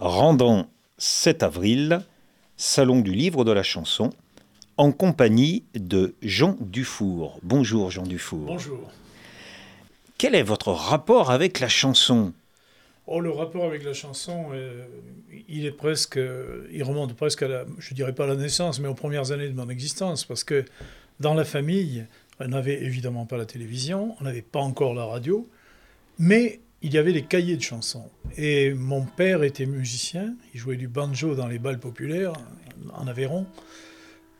rendant 7 avril, Salon du livre de la chanson, en compagnie de Jean Dufour. Bonjour Jean Dufour. Bonjour. Quel est votre rapport avec la chanson? Oh, le rapport avec la chanson, euh, il est presque, il remonte presque à la, je dirais pas à la naissance, mais aux premières années de mon existence, parce que dans la famille, on n'avait évidemment pas la télévision, on n'avait pas encore la radio, mais il y avait des cahiers de chansons. Et mon père était musicien, il jouait du banjo dans les balles populaires en Aveyron,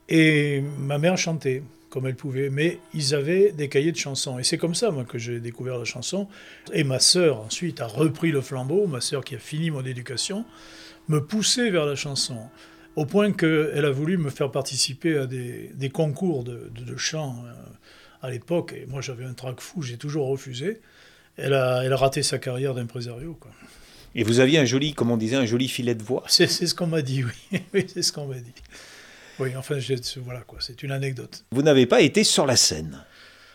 et ma mère chantait comme elle pouvait, mais ils avaient des cahiers de chansons. Et c'est comme ça, moi, que j'ai découvert la chanson. Et ma sœur, ensuite, a repris le flambeau, ma sœur qui a fini mon éducation, me poussait vers la chanson, au point qu'elle a voulu me faire participer à des, concours de, chant euh, à l'époque. Et moi, j'avais un trac fou, j'ai toujours refusé. Elle a, elle a raté sa carrière d'impresario, quoi. Et vous aviez un joli, comme on disait, un joli filet de voix. C'est ce qu'on m'a dit, oui. oui c'est ce qu'on m'a dit. Oui, enfin, voilà quoi, c'est une anecdote. Vous n'avez pas été sur la scène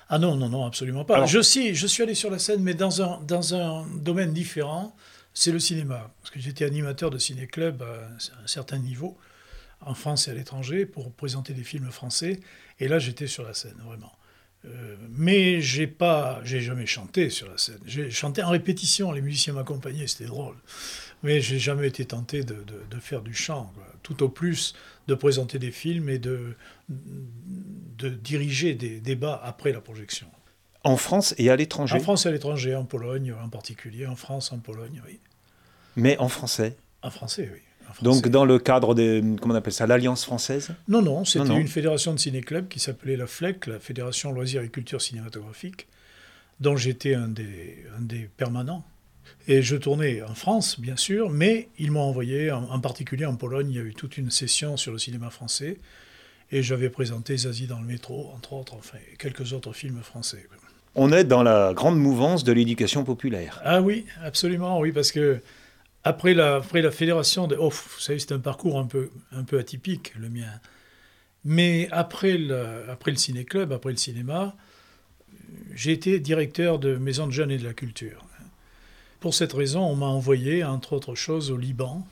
Ah non, non, non, absolument pas. je, suis, je suis allé sur la scène, mais dans un, dans un domaine différent, c'est le cinéma. Parce que j'étais animateur de ciné-club à un certain niveau, en France et à l'étranger, pour présenter des films français. Et là, j'étais sur la scène, vraiment. Euh, mais j'ai pas, j'ai jamais chanté sur la scène. J'ai chanté en répétition, les musiciens m'accompagnaient, c'était drôle. Mais j'ai jamais été tenté de, de, faire du chant. Tout au plus de présenter des films et de, de diriger des débats après la projection. En France et à l'étranger En France et à l'étranger, en Pologne en particulier, en France, en Pologne, oui. Mais en français En français, oui. Donc dans le cadre de, comment on appelle ça, l'Alliance française? Non, non, c'était une fédération de ciné-club qui s'appelait la FLEC, la Fédération Loisirs et Culture Cinématographique, dont j'étais un des, un des permanents. Et je tournais en France, bien sûr, mais ils m'ont envoyé, en, particulier en Pologne, il y a eu toute une session sur le cinéma français, et j'avais présenté Zazie dans le métro, entre autres, enfin, quelques autres films français. On est dans la grande mouvance de l'éducation populaire. Ah oui, absolument, oui, parce que après la, fédération, de, oh, vous savez, c'est un parcours un peu, atypique, le mien. Mais après le, après ciné-club, après le cinéma, j'ai été directeur de maison de jeunes et de la culture. Pour cette raison, on m'a envoyé, entre autres choses, au Liban,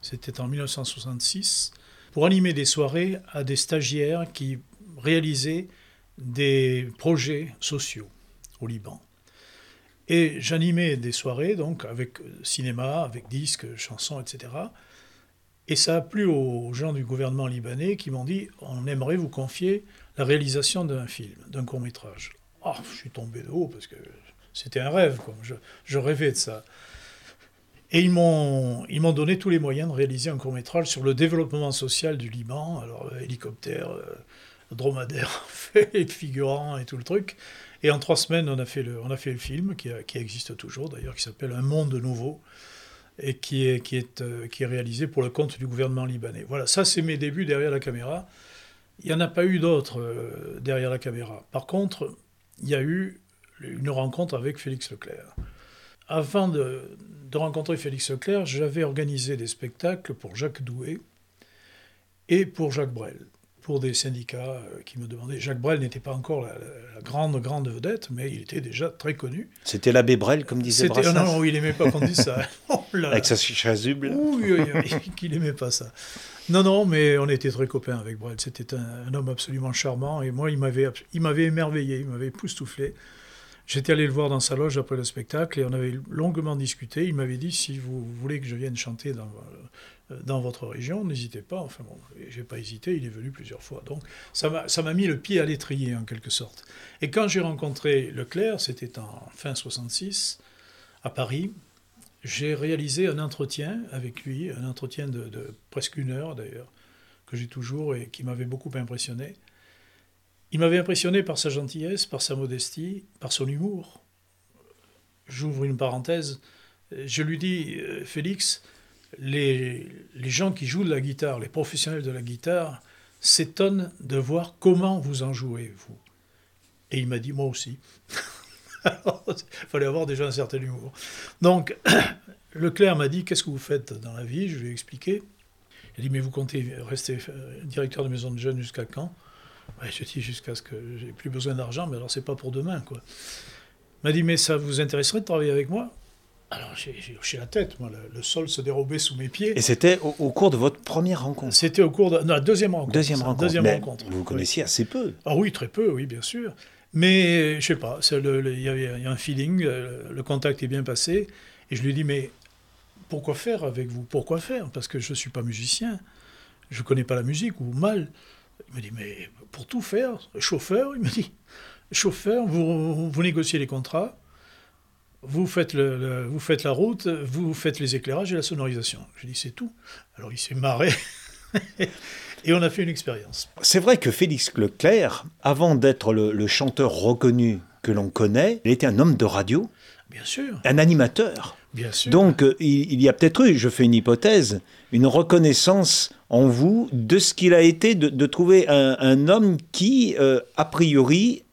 c'était en 1966, pour animer des soirées à des stagiaires qui réalisaient des projets sociaux au Liban. Et j'animais des soirées, donc, avec cinéma, avec disques, chansons, etc. Et ça a plu aux gens du gouvernement libanais qui m'ont dit on aimerait vous confier la réalisation d'un film, d'un court métrage. Oh, je suis tombé de haut parce que c'était un rêve, quoi. Je, rêvais de ça. Et ils m'ont, ils m'ont donné tous les moyens de réaliser un court métrage sur le développement social du Liban, alors euh, hélicoptère, euh, dromadaire, figurant et tout le truc. Et en trois semaines, on a fait le, on a fait le film, qui, existe toujours d'ailleurs, qui s'appelle Un monde nouveau, et qui est, qui, est, euh, qui est réalisé pour le compte du gouvernement libanais. Voilà, ça c'est mes débuts derrière la caméra. Il n'y en a pas eu d'autres derrière la caméra. Par contre, il y a eu une rencontre avec Félix Leclerc. Avant de, rencontrer Félix Leclerc, j'avais organisé des spectacles pour Jacques Doué et pour Jacques Brel, pour des syndicats euh, qui me demandaient. Jacques Brel n'était pas encore la, grande, grande vedette, mais il était déjà très connu. C'était l'abbé Brel, comme disait Brassens Non, non, il n'aimait pas qu'on dise ça. Oh avec sa chasuble Oui, oui, oui, qu'il n'aimait pas ça. Non, non, mais on était très copains avec Brel. C'était un, un, homme absolument charmant, et moi, il m'avait émerveillé, il m'avait époustouflé. J'étais allé le voir dans sa loge après le spectacle et on avait longuement discuté. Il m'avait dit si vous voulez que je vienne chanter dans, euh, dans votre région, n'hésitez pas. Enfin bon, j'ai pas hésité, il est venu plusieurs fois. Donc ça m'a mis le pied à l'étrier en quelque sorte. Et quand j'ai rencontré Leclerc, c'était en fin 66, à Paris, j'ai réalisé un entretien avec lui, un entretien de, de presque une heure d'ailleurs, que j'ai toujours et qui m'avait beaucoup impressionné. Il m'avait impressionné par sa gentillesse, par sa modestie, par son humour. J'ouvre une parenthèse. Je lui dis, euh, Félix, les, gens qui jouent de la guitare, les professionnels de la guitare, s'étonnent de voir comment vous en jouez, vous. Et il m'a dit, moi aussi. Il fallait avoir déjà un certain humour. Donc, Leclerc m'a dit, qu'est-ce que vous faites dans la vie? Je lui ai expliqué. Il a dit, mais vous comptez rester directeur de maison de jeunes jusqu'à quand? Je dis jusqu'à ce que j'ai plus besoin d'argent, mais alors c'est pas pour demain, quoi. Il m'a dit, mais ça vous intéresserait de travailler avec moi? Alors j'ai hoché la tête, moi, le, sol se dérobait sous mes pieds. Et c'était au, cours de votre première rencontre C'était au cours de non, la deuxième rencontre. Deuxième rencontre. Deuxième rencontre. Vous connaissiez assez peu. Ah oui, très peu, oui, bien sûr. Mais je sais pas, il y, avait un feeling, le contact est bien passé. Et je lui dis, mais pourquoi faire avec vous? Pourquoi faire? Parce que je ne suis pas musicien, je ne connais pas la musique, ou mal. Il me dit, mais pour tout faire, chauffeur, il me dit, chauffeur, vous, vous négociez les contrats, vous faites, le, vous faites la route, vous faites les éclairages et la sonorisation. Je dis, c'est tout. Alors il s'est marré. et on a fait une expérience. C'est vrai que Félix Leclerc, avant d'être le, chanteur reconnu que l'on connaît, il était un homme de radio. Bien sûr. Un animateur. Bien sûr. Donc euh, il, y a peut-être eu, je fais une hypothèse, une reconnaissance en vous de ce qu'il a été de, trouver un, homme qui, euh, a priori,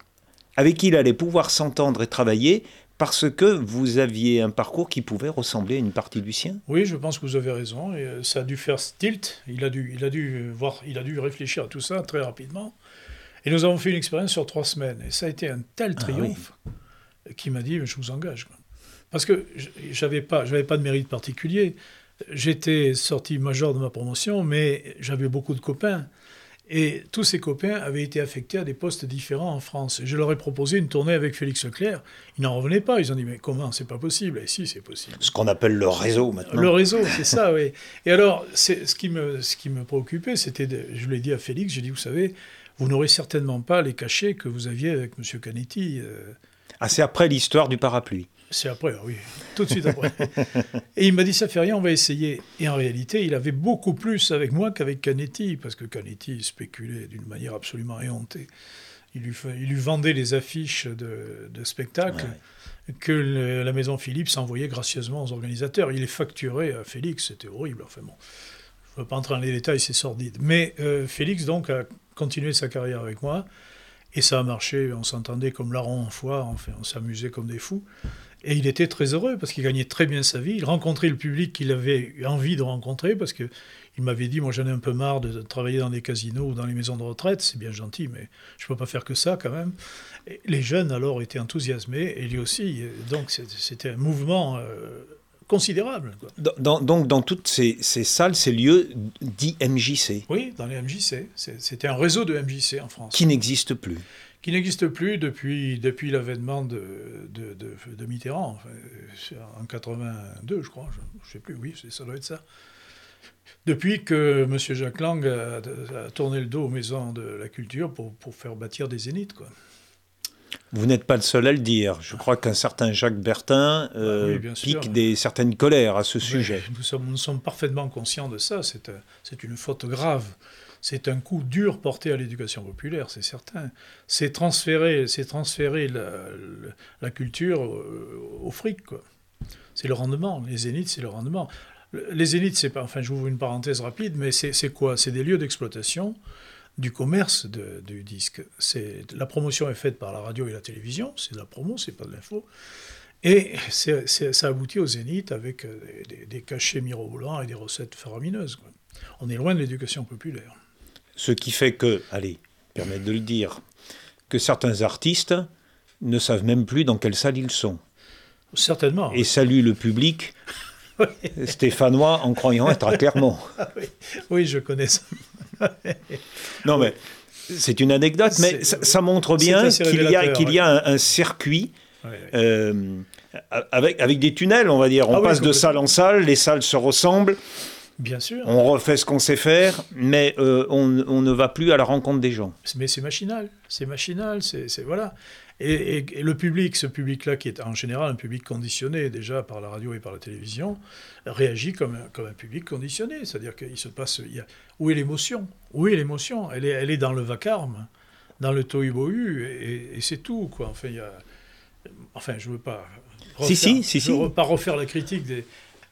avec qui il allait pouvoir s'entendre et travailler, parce que vous aviez un parcours qui pouvait ressembler à une partie du sien Oui, je pense que vous avez raison. Et euh, ça a dû faire tilt. Il a dû, il a dû voir, il a dû réfléchir à tout ça très rapidement. Et nous avons fait une expérience sur trois semaines. Et ça a été un tel ah triomphe qui m'a dit, je vous engage. Parce que j'avais pas, j'avais pas de mérite particulier. J'étais sorti major de ma promotion, mais j'avais beaucoup de copains. Et tous ces copains avaient été affectés à des postes différents en France. Je leur ai proposé une tournée avec Félix Leclerc. Ils n'en revenaient pas. Ils ont dit Mais comment? C'est pas possible. Et si, c'est possible. Ce qu'on appelle le réseau maintenant. Le réseau, c'est ça, oui. Et alors, ce qui, me, ce qui me préoccupait, c'était. Je l'ai dit à Félix j'ai dit Vous savez, vous n'aurez certainement pas les cachets que vous aviez avec M. Canetti. Euh. Ah, c'est après l'histoire du parapluie. C'est après, oui, tout de suite après. et il m'a dit, ça fait rien, on va essayer. Et en réalité, il avait beaucoup plus avec moi qu'avec Canetti, parce que Canetti spéculait d'une manière absolument éhontée. Il lui, il lui vendait les affiches de, de spectacles que la maison Philippe s'envoyait gracieusement aux organisateurs. Il les facturait à Félix, c'était horrible. Enfin bon, je ne veux pas entrer dans les détails, c'est sordide. Mais euh, Félix, donc, a continué sa carrière avec moi. Et ça a marché, on s'entendait comme larron en foire, enfin, on s'amusait comme des fous. Et il était très heureux parce qu'il gagnait très bien sa vie. Il rencontrait le public qu'il avait envie de rencontrer parce qu'il m'avait dit Moi, j'en ai un peu marre de travailler dans des casinos ou dans les maisons de retraite. C'est bien gentil, mais je ne peux pas faire que ça quand même. Et les jeunes, alors, étaient enthousiasmés et lui aussi. Donc, c'était un mouvement. Euh, considérable. donc, dans toutes ces, salles, ces lieux dits MJC Oui, dans les MJC. C'était un réseau de MJC en France. Qui n'existe plus qui n'existe plus depuis, depuis l'avènement de, de, de, Mitterrand, en 82, je crois, je ne sais plus, oui, ça doit être ça. Depuis que M. Jacques Lang a, tourné le dos aux maisons de la culture pour, pour faire bâtir des zéniths. Quoi. Vous n'êtes pas le seul à le dire. Je crois qu'un certain Jacques Bertin euh, ah pique des, certaines colères à ce sujet. Nous sommes, nous sommes parfaitement conscients de ça. C'est une faute grave. C'est un coup dur porté à l'éducation populaire, c'est certain. C'est transférer, c'est transférer la, culture au, fric, quoi. C'est le rendement. Les zéniths, c'est le rendement. Les zéniths, c'est pas. Enfin, j'ouvre une parenthèse rapide, mais c'est quoi? C'est des lieux d'exploitation du commerce du disque. C'est la promotion est faite par la radio et la télévision. C'est de la promo, c'est pas de l'info. Et ça aboutit au zénith avec euh, des, cachets mirobolants et des recettes faramineuses. On est loin de l'éducation populaire. Ce qui fait que, allez, permettre de le dire, que certains artistes ne savent même plus dans quelle salle ils sont. Certainement. Et saluent le public stéphanois en croyant être à Clermont. oui, je connais ça. non, mais c'est une anecdote, mais ça, montre bien qu'il y a, qu'il y a un, circuit. Euh, avec, avec des tunnels, on va dire. On ah passe de salle en salle, les salles se ressemblent. Bien sûr. On refait ce qu'on sait faire, mais euh, on, ne va plus à la rencontre des gens. Mais c'est machinal, c'est machinal, c'est voilà. Et, le public, ce public-là, qui est en général un public conditionné déjà par la radio et par la télévision, réagit comme un, comme un public conditionné. C'est-à-dire qu'il se passe. Il y a, où est l'émotion? Où est l'émotion? Elle est, elle est dans le vacarme, dans le tohu-bohu, et, c'est tout. Quoi. Enfin, il y a, enfin, je ne veux pas. si, si, si, je veux pas refaire la critique des,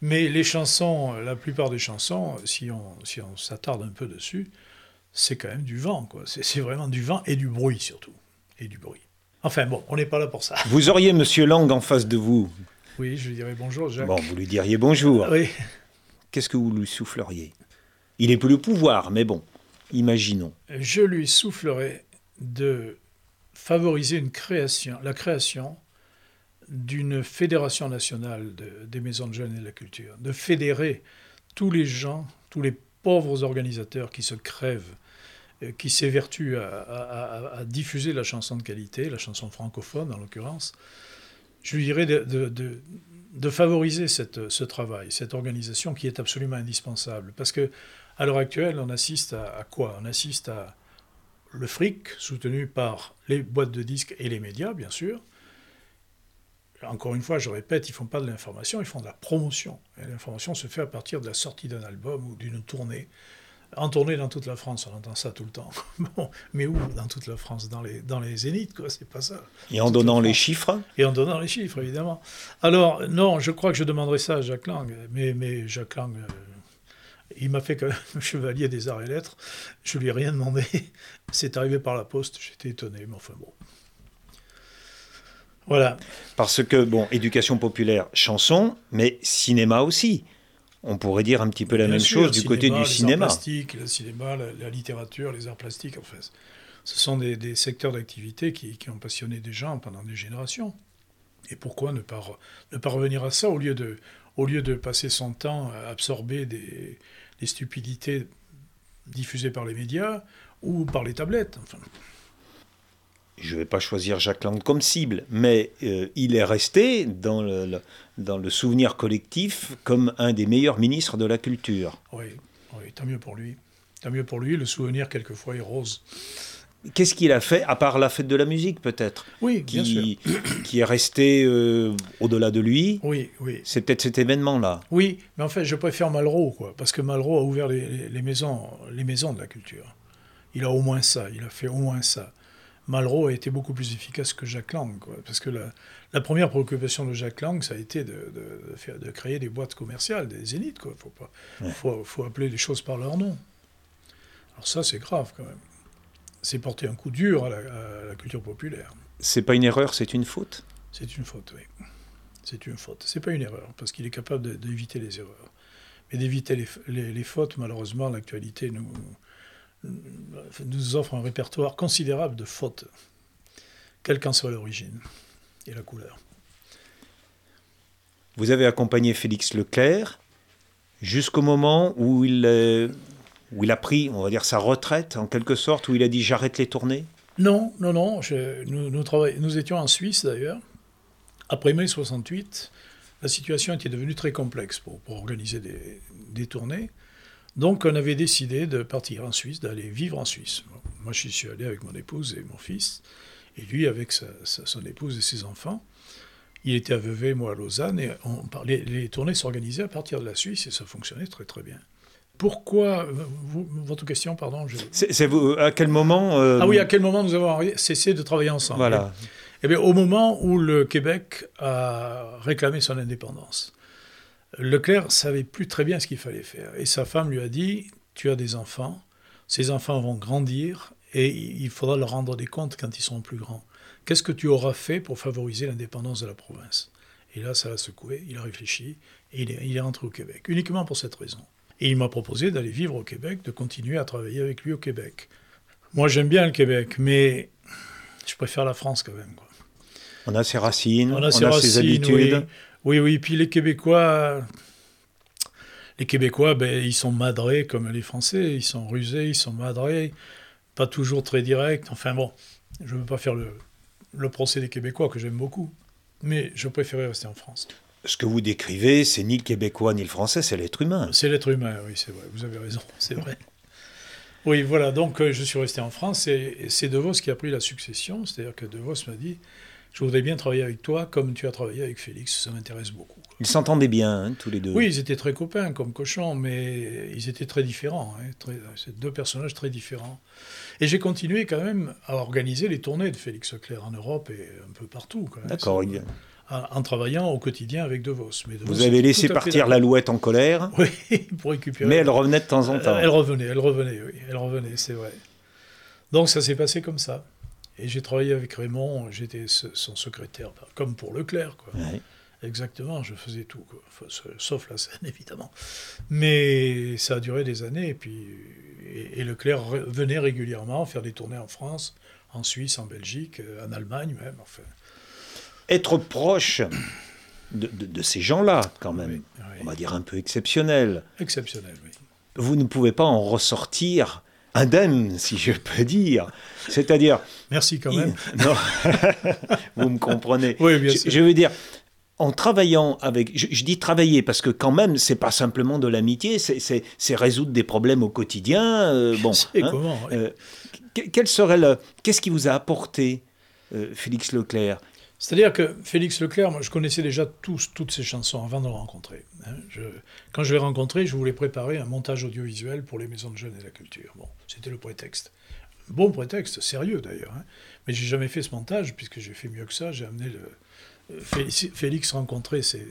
mais les chansons, la plupart des chansons, si on si on s'attarde un peu dessus, c'est quand même du vent, quoi. C'est vraiment du vent et du bruit surtout, et du bruit. Enfin bon, on n'est pas là pour ça. Vous auriez Monsieur Lang en face de vous. Oui, je lui dirais bonjour, Jacques. Bon, vous lui diriez bonjour. Oui. Qu'est-ce que vous lui souffleriez? Il n'est plus le pouvoir, mais bon, imaginons. Je lui soufflerais de favoriser une création, la création d'une fédération nationale des maisons de jeunes et de la culture, de fédérer tous les gens, tous les pauvres organisateurs qui se crèvent, euh, qui s'évertuent à, diffuser la chanson de qualité, la chanson francophone en l'occurrence, je lui dirais de, favoriser ce travail, cette organisation qui est absolument indispensable. Parce que à l'heure actuelle, on assiste à quoi? On assiste à le fric soutenu par les boîtes de disques et les médias, bien sûr, encore une fois, je répète, ils ne font pas de l'information, ils font de la promotion. Et l'information se fait à partir de la sortie d'un album ou d'une tournée. En tournée dans toute la France, on entend ça tout le temps. bon, mais où dans toute la France? Dans les, dans les zéniths, quoi, c'est pas ça. Et en donnant les chiffres? Et en donnant les chiffres, évidemment. Alors, non, je crois que je demanderai ça à Jacques Lang. Mais, mais Jacques Lang, euh, il m'a fait quand même chevalier des arts et lettres. Je lui ai rien demandé. C'est arrivé par la poste, j'étais étonné, mais enfin bon. Voilà. Parce que, bon, éducation populaire, chanson, mais cinéma aussi. On pourrait dire un petit peu la même chose du côté du cinéma. le cinéma, la, littérature, les arts plastiques, en fait. Ce sont des, secteurs d'activité qui, ont passionné des gens pendant des générations. Et pourquoi ne pas, ne pas revenir à ça au lieu, de, au lieu de passer son temps à absorber des, des stupidités diffusées par les médias ou par les tablettes enfin je ne vais pas choisir Jacques Lang comme cible, mais euh, il est resté dans le, dans le souvenir collectif comme un des meilleurs ministres de la culture. Oui, oui tant mieux pour lui. Tant mieux pour lui, le souvenir quelquefois est rose. Qu'est-ce qu'il a fait, à part la fête de la musique peut-être? Oui, qui, bien sûr. Qui est resté euh, au-delà de lui? Oui, oui. C'est peut-être cet événement-là. Oui, mais en fait, je préfère Malraux, quoi, parce que Malraux a ouvert les, les, maisons, les maisons de la culture. Il a au moins ça, il a fait au moins ça. Malraux a été beaucoup plus efficace que Jacques Lang. parce que la, première préoccupation de Jacques Lang, ça a été de, faire, de créer des boîtes commerciales, des zéniths. Il faut, pas, faut, appeler les choses par leur nom. Alors ça, c'est grave quand même. C'est porter un coup dur à la, culture populaire. C'est pas une erreur, c'est une faute? C'est une faute, oui. C'est une faute. C'est pas une erreur, parce qu'il est capable d'éviter les erreurs. Mais d'éviter les, les, fautes, malheureusement, l'actualité nous, nous offre un répertoire considérable de fautes, quelle qu'en soit l'origine et la couleur. Vous avez accompagné Félix Leclerc jusqu'au moment où il, euh, où il a pris, on va dire, sa retraite, en quelque sorte, où il a dit j'arrête les tournées? Non, non, non. nous, nous, nous étions en Suisse d'ailleurs. Après mai 68, la situation était devenue très complexe pour, pour organiser des, des tournées. Donc on avait décidé de partir en Suisse, d'aller vivre en Suisse. moi je suis allé avec mon épouse et mon fils, et lui avec son épouse et ses enfants. Il était à Vevey, moi à Lausanne, et on, les, les tournées s'organisaient à partir de la Suisse, et ça fonctionnait très très bien. Pourquoi Votre question, pardon. C'est vous. À quel moment euh, Ah oui, à quel moment nous avons cessé de travailler ensemble Voilà. Eh bien, au moment où le Québec a réclamé son indépendance. Leclerc savait plus très bien ce qu'il fallait faire. Et sa femme lui a dit, tu as des enfants, ces enfants vont grandir et il faudra leur rendre des comptes quand ils seront plus grands. Qu'est-ce que tu auras fait pour favoriser l'indépendance de la province? Et là, ça l'a secoué, il a réfléchi et il est, il est rentré au Québec, uniquement pour cette raison. Et il m'a proposé d'aller vivre au Québec, de continuer à travailler avec lui au Québec. Moi, j'aime bien le Québec, mais je préfère la France quand même. On a ses racines, on a ses, habitudes. Oui, oui, puis les Québécois, les Québécois, ben, ils sont madrés comme les Français, ils sont rusés, ils sont madrés, pas toujours très directs. Enfin bon, je ne veux pas faire le, le procès des Québécois, que j'aime beaucoup, mais je préférais rester en France. Ce que vous décrivez, c'est ni le Québécois ni le Français, c'est l'être humain. C'est l'être humain, oui, c'est vrai, vous avez raison, c'est vrai. Oui, voilà, donc euh, je suis resté en France et c'est De Vos qui a pris la succession, c'est-à-dire que De Vos m'a dit je voudrais bien travailler avec toi comme tu as travaillé avec Félix, ça m'intéresse beaucoup. Ils s'entendaient bien, hein, tous les deux. Oui, ils étaient très copains comme cochons, mais ils étaient très différents. Hein, c'est deux personnages très différents. Et j'ai continué quand même à organiser les tournées de Félix Leclerc en Europe et un peu partout. D'accord. En travaillant au quotidien avec De Vos. Mais Vous avez laissé partir l'alouette en colère Oui, pour récupérer. Mais elle revenait de temps en temps. Elle revenait, elle revenait, oui. Elle revenait, c'est vrai. Donc ça s'est passé comme ça. Et j'ai travaillé avec Raymond, j'étais son secrétaire, bah, comme pour Leclerc. Quoi. Exactement, je faisais tout, sauf la scène évidemment. Mais ça a duré des années, et puis et, Leclerc venait régulièrement faire des tournées en France, en Suisse, en Belgique, euh, en Allemagne même. Enfin. être proche de, de- de ces gens-là, quand même, Oui, oui. on va dire un peu exceptionnels, Exceptionnel, oui. vous ne pouvez pas en ressortir indemne, si je peux dire. C'est-à-dire, Merci quand même. non, vous me comprenez. Oui, bien je, sûr. je veux dire, en travaillant avec, je, je dis travailler parce que quand même, c'est pas simplement de l'amitié, c'est- résoudre des problèmes au quotidien. euh, bon, hein. comment. Euh, que- quel serait le, qu'est-ce qui vous a apporté, euh, Félix Leclerc? C'est-à-dire que Félix Leclerc, moi, je connaissais déjà tous, toutes ses chansons avant de le rencontrer. hein. Je- quand je l'ai rencontré, je voulais préparer un montage audiovisuel pour les maisons de jeunes et la culture. Bon, c'était le prétexte. Bon prétexte, sérieux d'ailleurs. hein. Mais j'ai jamais fait ce montage, puisque j'ai fait mieux que ça. J'ai amené le... euh, Félix, Félix rencontrer c'est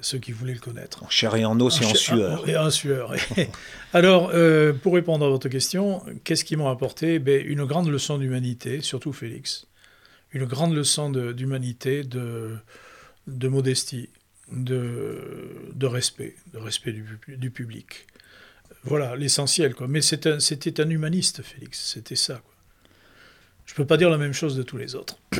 ceux qui voulaient le connaître. En chair et en os et en sueur. Et en sueur. Alors, euh, pour répondre à votre question, qu'est-ce qu'ils m'ont apporté? Ben, Une grande leçon d'humanité, surtout Félix. Une grande leçon d'humanité, de, de modestie, de, de respect, de respect du, pu- du public. Voilà l'essentiel. Mais un- c'était un, humaniste, Félix. C'était ça. Quoi. Je ne peux pas dire la même chose de tous les autres.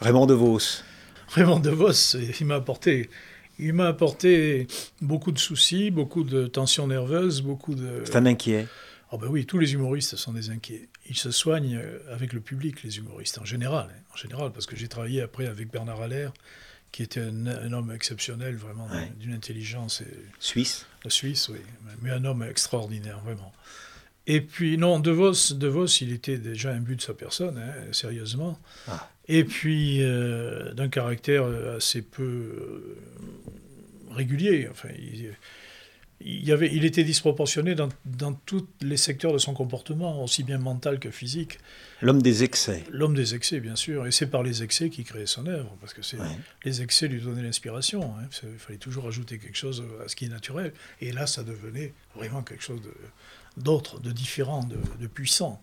Raymond DeVos. Raymond DeVos, il m'a apporté, il m'a apporté beaucoup de soucis, beaucoup de tensions nerveuses, beaucoup de. C'est un inquiet. Ah ben oui, tous les humoristes sont des inquiets. Ils se soignent euh, avec le public, les humoristes, en général. hein, en général, parce que j'ai travaillé après avec Bernard Allaire, qui était un, un homme exceptionnel, vraiment Ouais. d'une intelligence et, Suisse. la Suisse, oui, mais un homme extraordinaire, vraiment. Et puis, non, De Vos, de Vos il était déjà imbu de sa personne, hein, sérieusement. Ah. Et puis, euh, d'un caractère assez peu euh, régulier. Enfin, il, il y avait, il était disproportionné dans, dans tous les secteurs de son comportement, aussi bien mental que physique. L'homme des excès. L'homme des excès, bien sûr, et c'est par les excès qu'il créait son œuvre, parce que c'est Ouais. les excès lui donnaient l'inspiration. hein. Il fallait toujours ajouter quelque chose à ce qui est naturel. Et là, ça devenait vraiment quelque chose d'autre, de, différent, de, de puissant.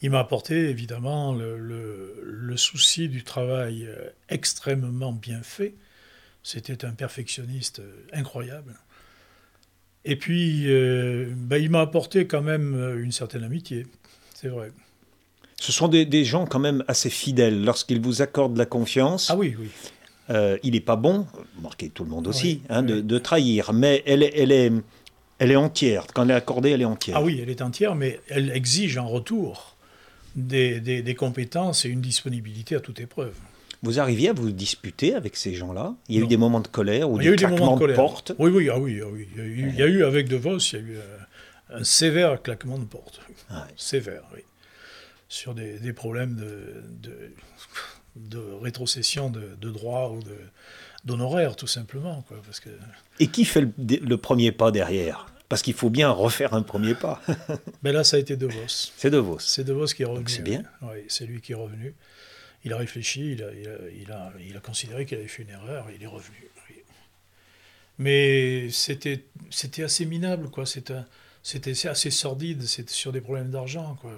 Il m'a apporté évidemment le, le- le souci du travail euh, extrêmement bien fait. C'était un perfectionniste euh, incroyable. Et puis, euh, ben, il m'a apporté quand même euh, une certaine amitié, c'est vrai. Ce sont des, des gens quand même assez fidèles. Lorsqu'ils vous accordent la confiance, Ah oui, oui. euh, il n'est pas bon, marquez tout le monde aussi, Oui, hein, de, oui. de trahir, mais elle est, elle, est, elle est entière. Quand elle est accordée, elle est entière. Ah oui, elle est entière, mais elle exige en retour des, des- des compétences et une disponibilité à toute épreuve. Vous arriviez à vous disputer avec ces gens-là? Il y a eu des moments de colère ou Il y a des eu des moments claquements de de, porte? Oui, oui, ah oui, ah oui. Il, y a eu, il y a eu avec De Vos, il y a eu euh, un sévère claquement de porte. Ouais. Sévère, oui. Sur des, des problèmes de, de, de rétrocession de, de droits ou d'honoraires, tout simplement. Quoi, parce que, Et qui fait le, le premier pas derrière? Parce qu'il faut bien refaire un premier pas. ben là, ça a été De Vos. C'est de Vos. C'est De Vos qui est revenu. c'est bien. Oui, c'est lui qui est revenu. Il a réfléchi, il a, considéré qu'il avait fait une erreur, il est revenu. Mais c'était assez minable, quoi. C'était assez sordide, c'était sur des problèmes d'argent, quoi.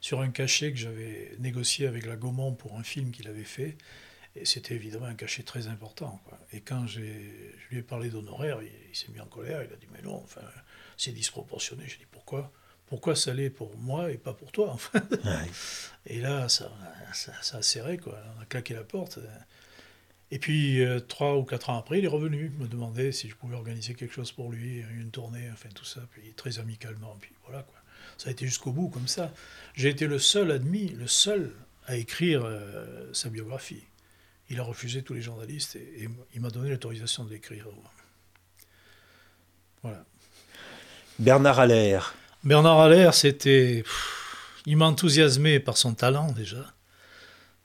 Sur, un cachet que j'avais négocié avec la Gaumont pour un film qu'il avait fait. Et c'était évidemment un cachet très important. Et quand je lui ai parlé d'honoraires, il, il s'est mis en colère, il a dit Mais non, enfin, c'est disproportionné. J'ai dit Pourquoi? Pourquoi ça l'est pour moi et pas pour toi, enfin Ouais. et là, ça, ça, ça a serré, quoi. On a claqué la porte. Et puis, euh, trois ou quatre ans après, il est revenu, me demander si je pouvais organiser quelque chose pour lui, une tournée, enfin tout ça, puis très amicalement. Puis voilà, quoi. Ça a été jusqu'au bout, comme ça. J'ai été le seul admis, le seul à écrire euh, sa biographie. Il a refusé tous les journalistes et, et il m'a donné l'autorisation de l'écrire. Voilà. Bernard Allaire. Bernard Allaire, c'était. Il m'a enthousiasmé par son talent déjà,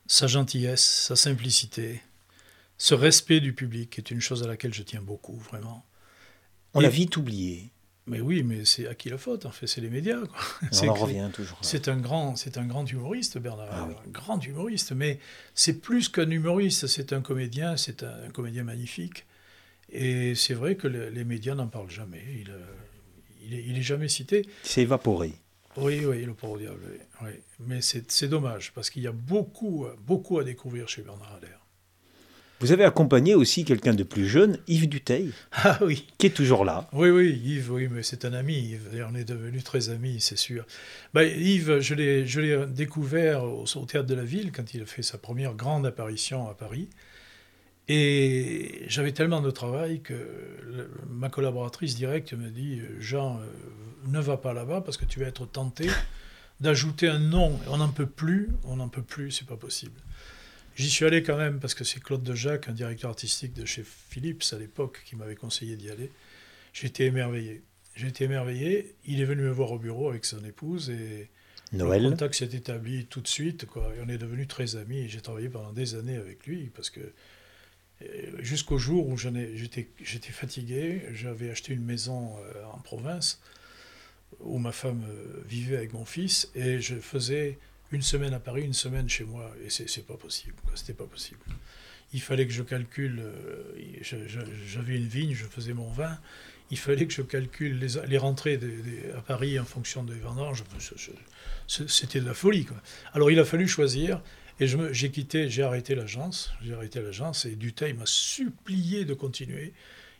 sa gentillesse, sa simplicité, ce respect du public est une chose à laquelle je tiens beaucoup, vraiment. On Et- l'a vite oublié. Mais oui, mais c'est à qui la faute En fait, c'est les médias. quoi. On en revient toujours. C'est un grand, c'est un grand humoriste, Bernard. Ah Un grand humoriste, mais c'est plus qu'un humoriste. C'est un comédien. C'est un, un comédien magnifique. Et c'est vrai que le- les médias n'en parlent jamais. Il, euh, il, est, il est jamais cité. Il s'est évaporé. Oui, oui, le pauvre diable. oui, oui. Mais c'est dommage parce qu'il y a beaucoup, beaucoup à découvrir chez Bernard Allaire. Vous avez accompagné aussi quelqu'un de plus jeune, Yves Duteil. Ah oui. Qui est toujours là. Oui, oui, Yves, oui, mais c'est un ami. Yves. On est devenus très amis, c'est sûr. Bah, Yves, je l'ai découvert au, au, Théâtre de la Ville quand il a fait sa première grande apparition à Paris. Et j'avais tellement de travail que ma collaboratrice directe me dit Jean, euh, ne va pas là-bas parce que tu vas être tenté d'ajouter un nom. On n'en peut plus, on n'en peut plus, c'est pas possible. J'y suis allé quand même parce que c'est Claude Dejac, un directeur artistique de chez Philips à l'époque, qui m'avait conseillé d'y aller. J'étais émerveillé. Été émerveillé. Il est venu me voir au bureau avec son épouse et Noël. le contact s'est établi tout de suite. Quoi. Et on est devenus très amis. Et j'ai travaillé pendant des années avec lui parce que euh, jusqu'au jour où j'étais fatigué, j'avais acheté une maison euh, en province où ma femme euh, vivait avec mon fils et je faisais une semaine à Paris, une semaine chez moi, et c'est pas possible, c'était pas possible. Il fallait que je calcule, j'avais une vigne, je faisais mon vin, il fallait que je calcule les, rentrées à Paris en fonction des vendanges, c'était de la folie. Alors il a fallu choisir, et j'ai quitté, j'ai arrêté l'agence, j'ai arrêté l'agence, et Duteil m'a supplié de continuer.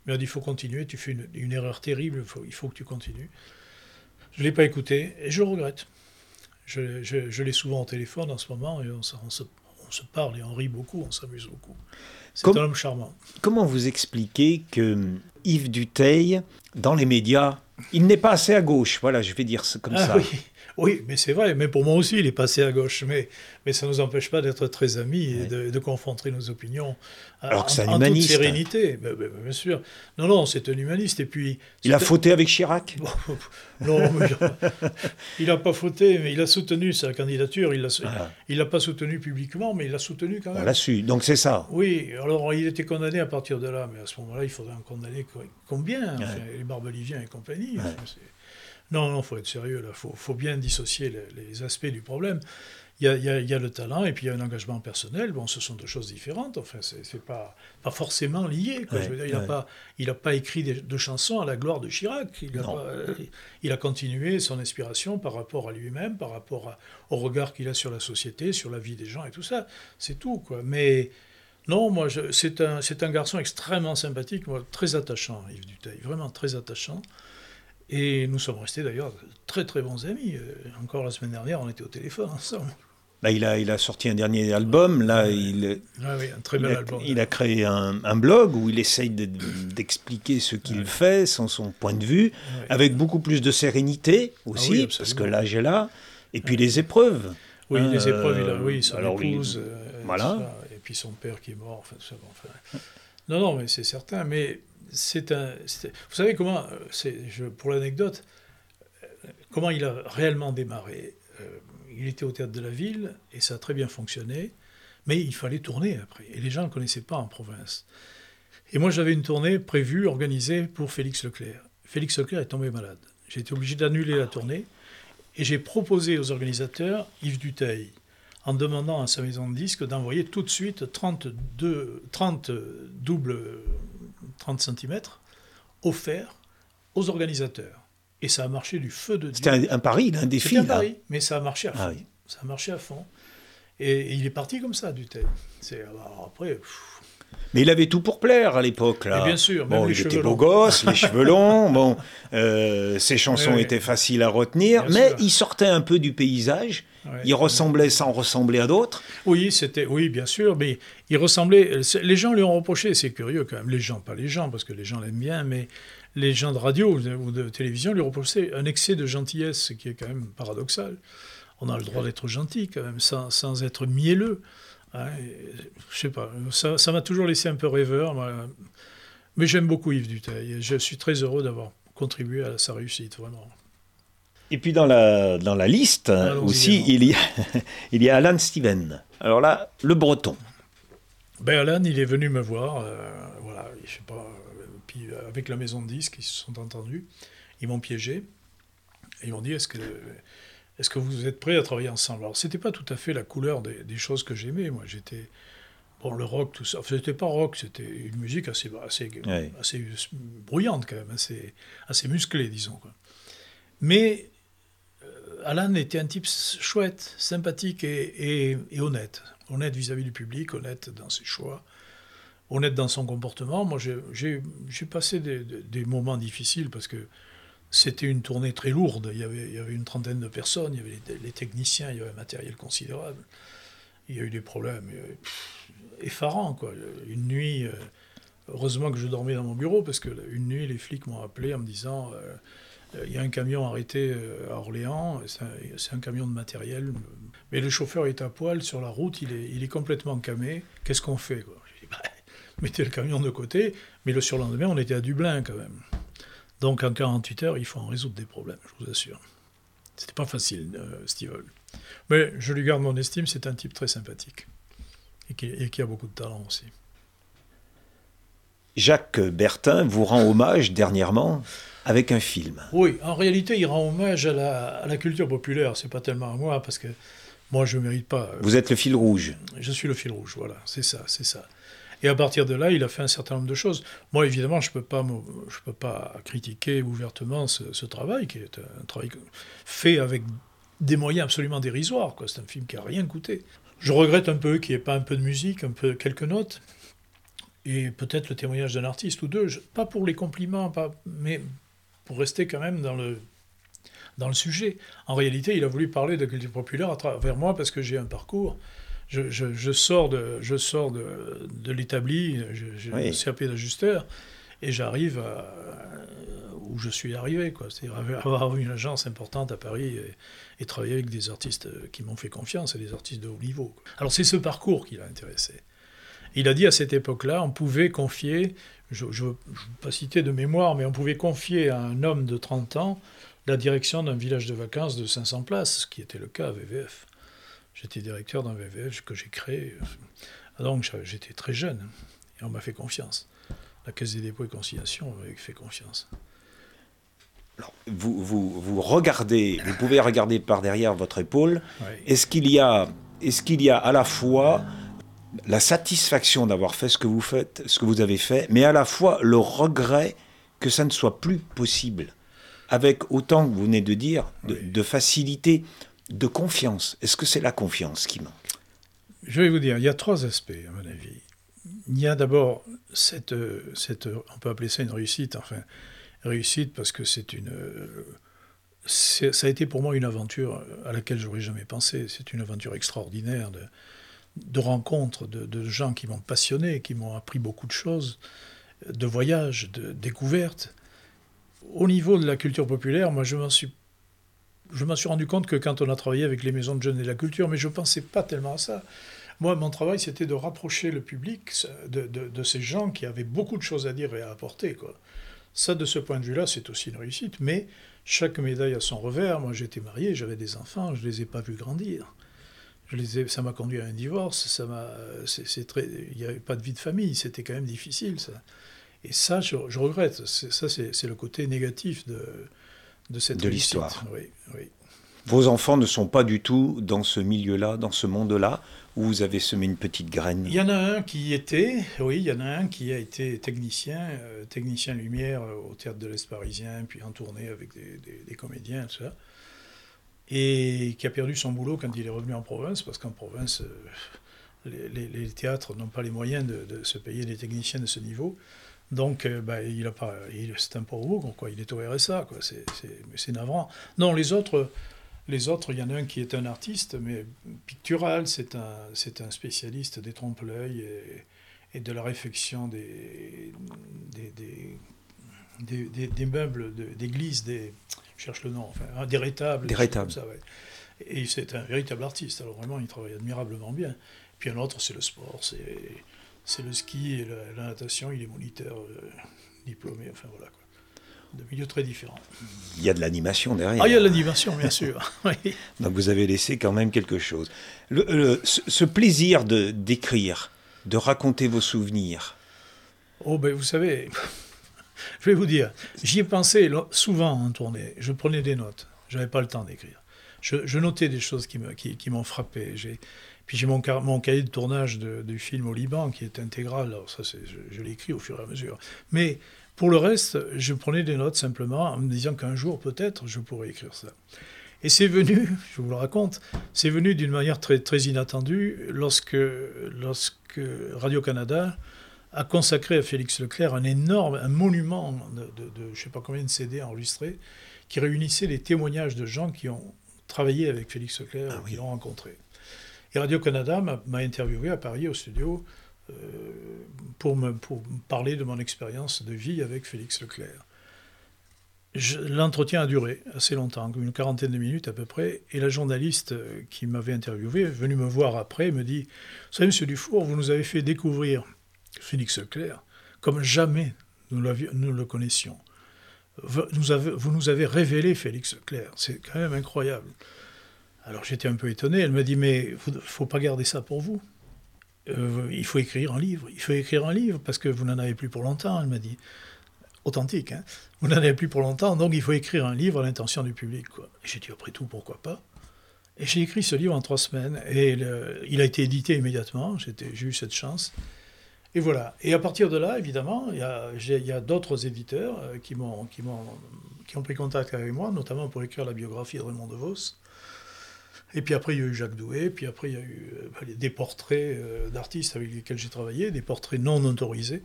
Il m'a dit, il faut continuer, tu fais une, erreur terrible, il faut que tu continues. Je ne l'ai pas écouté, et je le regrette. Je, l'ai souvent au téléphone en ce moment et on, se, parle et on rit beaucoup, on s'amuse beaucoup. C'est un homme charmant. Comment vous expliquez que Yves Duteil, dans les médias, il n'est pas assez à gauche? Voilà, je vais dire comme ah ça. Oui. Oui, mais c'est vrai, mais pour moi aussi, il est passé à gauche. Mais, mais ça ne nous empêche pas d'être très amis et de, confronter nos opinions Alors que en, un humaniste. toute sérénité. bien sûr. Non, non, c'est un humaniste. Et puis, il a fauté avec Chirac? Non, il n'a pas fauté, mais il a soutenu sa candidature. Il ne l'a pas soutenu publiquement, mais il l'a soutenu quand même. On l'a su, donc c'est ça. Oui, alors il était condamné à partir de là, mais à ce moment-là, il faudrait en condamner combien? Les Barbeliviens et compagnie. Non, non, il faut être sérieux, il faut, faut, bien dissocier les, aspects du problème. Il y, a, il, y a, le talent et puis il y a un engagement personnel. Bon, ce sont deux choses différentes. Enfin, c'est pas, pas forcément lié. Quoi. Je veux dire, il n'a pas, il a pas écrit de chansons à la gloire de Chirac. Il a, il a continué son inspiration par rapport à lui-même, par rapport au regard qu'il a sur la société, sur la vie des gens et tout ça. C'est tout, quoi. Mais non, moi, c'est un, un garçon extrêmement sympathique, moi, très attachant, Yves Duteil, vraiment très attachant. Et nous sommes restés d'ailleurs très très bons amis. Euh, encore la semaine dernière, on était au téléphone ensemble. Là, il a, il a sorti un dernier album. Là, il, ah oui, un très il a, album. Il a créé un, un blog où il essaye d'expliquer ce qu'il fait, sans son point de vue, avec beaucoup plus de sérénité aussi, ah parce que l'âge est là. Et puis les épreuves. Oui, les épreuves, il a, oui, son alors, épouse, euh, voilà. et puis son père qui est mort. Enfin, enfin. Non, non, mais c'est certain. Mais c'est un. Vous savez comment, je, pour l'anecdote, comment il a réellement démarré euh, Il était au théâtre de la ville et ça a très bien fonctionné, mais il fallait tourner après. Et les gens ne connaissaient pas en province. Et moi, j'avais une tournée prévue, organisée pour Félix Leclerc. Félix Leclerc est tombé malade. J'ai été obligé d'annuler la tournée et j'ai proposé aux organisateurs Yves Duteil en demandant à sa maison de disques d'envoyer tout de suite 32, 30 doubles 30 cm, offert aux organisateurs. Et ça a marché du feu de Dieu. C'était un, pari, un défi. un pari, mais ça a marché à ah fond. Ça a marché à fond. Et, il est parti comme ça, du C'est après. Mais il avait tout pour plaire à l'époque. Là. bien sûr. Bon, il était beau gosse, les cheveux longs. Bon, euh, ses chansons étaient faciles à retenir, mais il sortait un peu du paysage. Il ressemblait sans ressembler à d'autres. Oui, c'était, oui, bien sûr, mais il ressemblait. Les gens lui ont reproché, c'est curieux quand même. Les gens, pas les gens, parce que les gens l'aiment bien, mais les gens de radio ou de télévision lui reprochaient un excès de gentillesse, ce qui est quand même paradoxal. On a le droit d'être gentil quand même, sans, sans être mielleux. Hein, je sais pas, ça m'a toujours laissé un peu rêveur. Mais j'aime beaucoup Yves Duteil et je suis très heureux d'avoir contribué à sa réussite, vraiment. Et puis dans la, dans la liste aussi, il y, a, il y a Alan Steven. Alors là, le breton. Ben Alan, il est venu me voir, euh, voilà, je sais pas, puis avec la maison de disques, ils se sont entendus, ils m'ont piégé, et ils m'ont dit, est-ce que est-ce que vous êtes prêts à travailler ensemble? Alors, c'était pas tout à fait la couleur des, choses que j'aimais. Moi, j'étais. Bon, le rock, tout ça. Enfin, c'était pas rock, c'était une musique assez, assez, assez bruyante, quand même, assez, assez musclée, disons. Mais euh, Alan était un type chouette, sympathique et, honnête. Honnête vis-à-vis du public, honnête dans ses choix. honnête dans son comportement. Moi, j'ai passé des, moments difficiles parce que c'était une tournée très lourde. Il y, avait, une trentaine de personnes, il y avait les, techniciens, il y avait un matériel considérable. Il y a eu des problèmes effarants. Quoi. Une nuit, euh, heureusement que je dormais dans mon bureau parce qu'une nuit, les flics m'ont appelé en me disant euh, il y a un camion arrêté euh, à Orléans, c'est un, camion de matériel, mais le chauffeur est à poil sur la route, il est, il est complètement camé. Qu'est-ce qu'on fait quoi? Bah, Mettez le camion de côté, mais le surlendemain, on était à Dublin quand même. Donc en 48 heures, il faut en résoudre des problèmes, je vous assure. C'était pas facile, euh, Steven. Mais je lui garde mon estime, c'est un type très sympathique. Et qui a beaucoup de talent aussi. Jacques Bertin vous rend hommage dernièrement? Avec un film. Oui, en réalité, il rend hommage à la, à la culture populaire. C'est pas tellement à moi, parce que moi, je ne mérite pas. Vous êtes le fil rouge. Je suis le fil rouge, voilà, c'est ça, c'est ça. Et à partir de là, il a fait un certain nombre de choses. Moi, évidemment, je ne peux, pas, je peux pas critiquer ouvertement ce, travail, qui est un travail fait avec des moyens absolument dérisoires. C'est un film qui n'a rien coûté. Je regrette un peu qu'il n'y ait pas un peu de musique, un peu quelques notes, et peut-être le témoignage d'un artiste ou deux. pas pour les compliments, pas, mais pour rester quand même dans le, dans le sujet. En réalité, il a voulu parler de culture populaire à travers moi parce que j'ai un parcours. Je, je, sors de, je sors de, de l'établi, j'ai un CAP d'ajusteur, et j'arrive où je suis arrivé. C'est-à-dire avoir une agence importante à Paris et, travailler avec des artistes qui m'ont fait confiance et des artistes de haut niveau. Alors c'est ce parcours qui l'a intéressé. Il a dit à cette époque-là, on pouvait confier, je ne veux pas citer de mémoire, mais on pouvait confier à un homme de 30 ans la direction d'un village de vacances de 500 places, ce qui était le cas à VVF. J'étais directeur d'un VVF que j'ai créé. Donc j'étais très jeune et on m'a fait confiance. La Caisse des dépôts et consignations m'a fait confiance. Alors, vous, vous, vous, regardez, vous pouvez regarder par derrière votre épaule. Est-ce qu'il y a, est-ce qu'il y a à la fois la satisfaction d'avoir fait ce que vous faites, ce que vous avez fait, mais à la fois le regret que ça ne soit plus possible avec autant que vous venez de dire, de, facilité, de confiance. Est-ce que c'est la confiance qui manque? Je vais vous dire, il y a trois aspects, à mon avis. Il y a d'abord cette, cette, on peut appeler ça une réussite, enfin, réussite parce que c'est une, ça a été pour moi une aventure à laquelle j'aurais jamais pensé. C'est une aventure extraordinaire de, de rencontres, de, de gens qui m'ont passionné, qui m'ont appris beaucoup de choses, de voyages, de découvertes au niveau de la culture populaire, moi je m'en suis je m'en suis rendu compte que quand on a travaillé avec les maisons de jeunes et de la culture, mais je ne pensais pas tellement à ça. Moi, mon travail, c'était de rapprocher le public de, ces gens qui avaient beaucoup de choses à dire et à apporter. Quoi. Ça, de ce point de vue-là, c'est aussi une réussite. Mais chaque médaille a son revers. Moi, j'étais marié, j'avais des enfants, je ne les ai pas vus grandir. Je les ai, ça m'a conduit à un divorce. Ça m'a, c'est, très, il n'y avait pas de vie de famille. C'était quand même difficile, ça. Et ça, je, regrette. Ça, c'est le côté négatif de, de cette de l'histoire. Vos enfants ne sont pas du tout dans ce milieu-là, dans ce monde-là, où vous avez semé une petite graine? Il y en a un qui y était, oui, il y en a un qui a été technicien, euh, technicien lumière au théâtre de l'Est parisien, puis en tournée avec des, comédiens, tout ça, et qui a perdu son boulot quand il est revenu en province, parce qu'en province, euh, les, théâtres n'ont pas les moyens de, se payer des techniciens de ce niveau. Donc, euh, bah, il a pas, c'est un pauvre quoi. Il est au RSA, quoi. C'est navrant. Non, les autres, les autres, il y en a un qui est un artiste, mais pictural. C'est un, c'est un spécialiste des trompe-l'œil et, de la des, des, des, meubles d'église, des, je cherche le nom, enfin, hein, des rétables. Des rétables. Ça, Et c'est un véritable artiste. Alors vraiment, il travaille admirablement bien. Puis un autre, c'est le sport, c'est le ski et la, natation. Il est moniteur euh, diplômé, enfin voilà quoi. De milieux très différents. Il y a de l'animation derrière. Ah, il y a de l'animation, bien sûr. Donc vous avez laissé quand même quelque chose. ce, plaisir de d'écrire, de raconter vos souvenirs. Oh ben vous savez, je vais vous dire, j'y ai pensé souvent en tournée. Je prenais des notes. Je n'avais pas le temps d'écrire. Je, notais des choses qui m'ont qui, frappé. Puis j'ai mon, cahier de tournage du film au Liban qui est intégral. Alors ça, je, écrit au fur et à mesure. Mais pour le reste, je prenais des notes simplement en me disant qu'un jour, peut-être, je pourrais écrire ça. Et c'est venu, je vous le raconte, c'est venu d'une manière très, inattendue lorsque Radio-Canada a consacré à Félix Leclerc un énorme, un monument de, je ne sais pas combien de CD enregistrés, qui réunissait les témoignages de gens qui ont travaillé avec Félix Leclerc, ah, qui l'ont rencontré. Et Radio-Canada m'a interviewé à Paris, au studio, euh, pour, me, pour parler de mon expérience de vie avec Félix Leclerc. L'entretien a duré assez longtemps, une quarantaine de minutes à peu près, et la journaliste euh, qui m'avait interviewé venue me voir après me dit Vous savez, monsieur Dufour, vous nous avez fait découvrir Félix Leclerc comme jamais nous, le connaissions. Vous, vous nous avez révélé Félix Leclerc, c'est quand même incroyable. Alors j'étais un peu étonné, elle m'a dit Mais il ne faut pas garder ça pour vous. Euh, il faut écrire un livre, il faut écrire un livre parce que vous n'en avez plus pour longtemps, elle m'a dit authentique. Hein. Vous n'en avez plus pour longtemps, donc il faut écrire un livre à l'intention du public. J'ai dit, après tout, pourquoi pas? Et j'ai écrit ce livre en trois semaines, et il a été édité immédiatement, j'ai eu cette chance. Et voilà. Et à partir de là, évidemment, il y a, d'autres éditeurs euh, qui, m'ont, qui, qui ont pris contact avec moi, notamment pour écrire la biographie de Raymond DeVos. Et puis après, il y a eu Jacques Doué, puis après, il y a eu euh, des portraits euh, d'artistes avec lesquels j'ai travaillé, des portraits non autorisés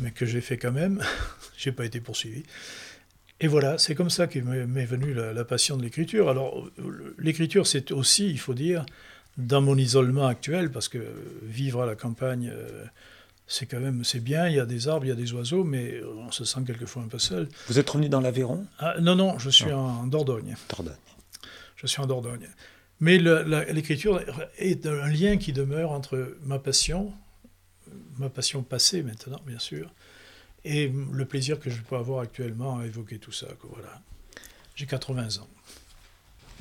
mais que j'ai fait quand même. j'ai pas été poursuivi. Et voilà, c'est comme ça qu'est m'est venue la, passion de l'écriture. Alors, l'écriture, c'est aussi, il faut dire, dans mon isolement actuel, parce que vivre à la campagne, c'est quand même, c'est bien, il y a des arbres, il y a des oiseaux, mais on se sent quelquefois un peu seul. Vous êtes revenu dans l'Aveyron? Ah, Non, non, je suis en Dordogne. Dordogne. Je suis en Dordogne. Mais l'écriture est un lien qui demeure entre ma passion, ma passion passée maintenant, bien sûr, et le plaisir que je peux avoir actuellement à évoquer tout ça. Voilà. J'ai 80 ans.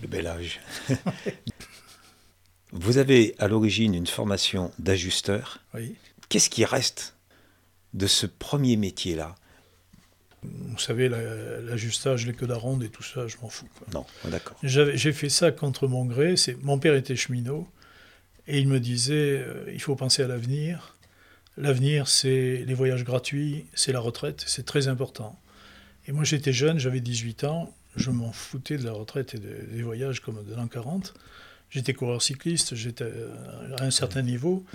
Le bel âge. Vous avez à l'origine une formation d'ajusteur. Oui. Qu'est-ce qui reste de ce premier métier-là? Vous savez, l'ajustage, les queues d'aronde et tout ça, je m'en fous. Non, d'accord. J'ai fait ça contre mon gré. Mon père était cheminot et il me disait euh, il faut penser à l'avenir. L'avenir, c'est les voyages gratuits, c'est la retraite, c'est très important. Et moi, j'étais jeune, j'avais 18 ans, je m'en foutais de la retraite et des voyages comme de l'an 40. J'étais coureur cycliste, j'étais à un certain niveau,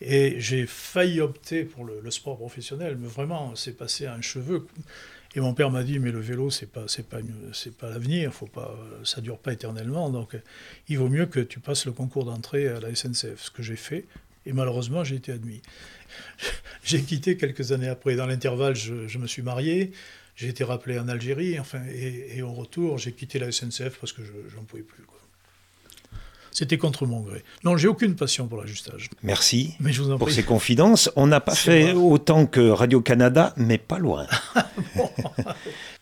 et j'ai failli opter pour le, sport professionnel, mais vraiment, c'est passé à un cheveu. Et mon père m'a dit, mais le vélo, c'est pas, c'est pas, c'est pas l'avenir, faut pas, ça dure pas éternellement, donc il vaut mieux que tu passes le concours d'entrée à la SNCF, ce que j'ai fait, et malheureusement, j'ai été admis. j'ai quitté quelques années après. Dans l'intervalle, je, me suis marié. J'ai été rappelé en Algérie. Enfin, et, au retour, j'ai quitté la SNCF parce que je n'en pouvais plus. C'était contre mon gré. Non, j'ai aucune passion pour l'ajustage. Merci mais je vous pour ces confidences. On n'a pas fait autant que Radio-Canada, mais pas loin.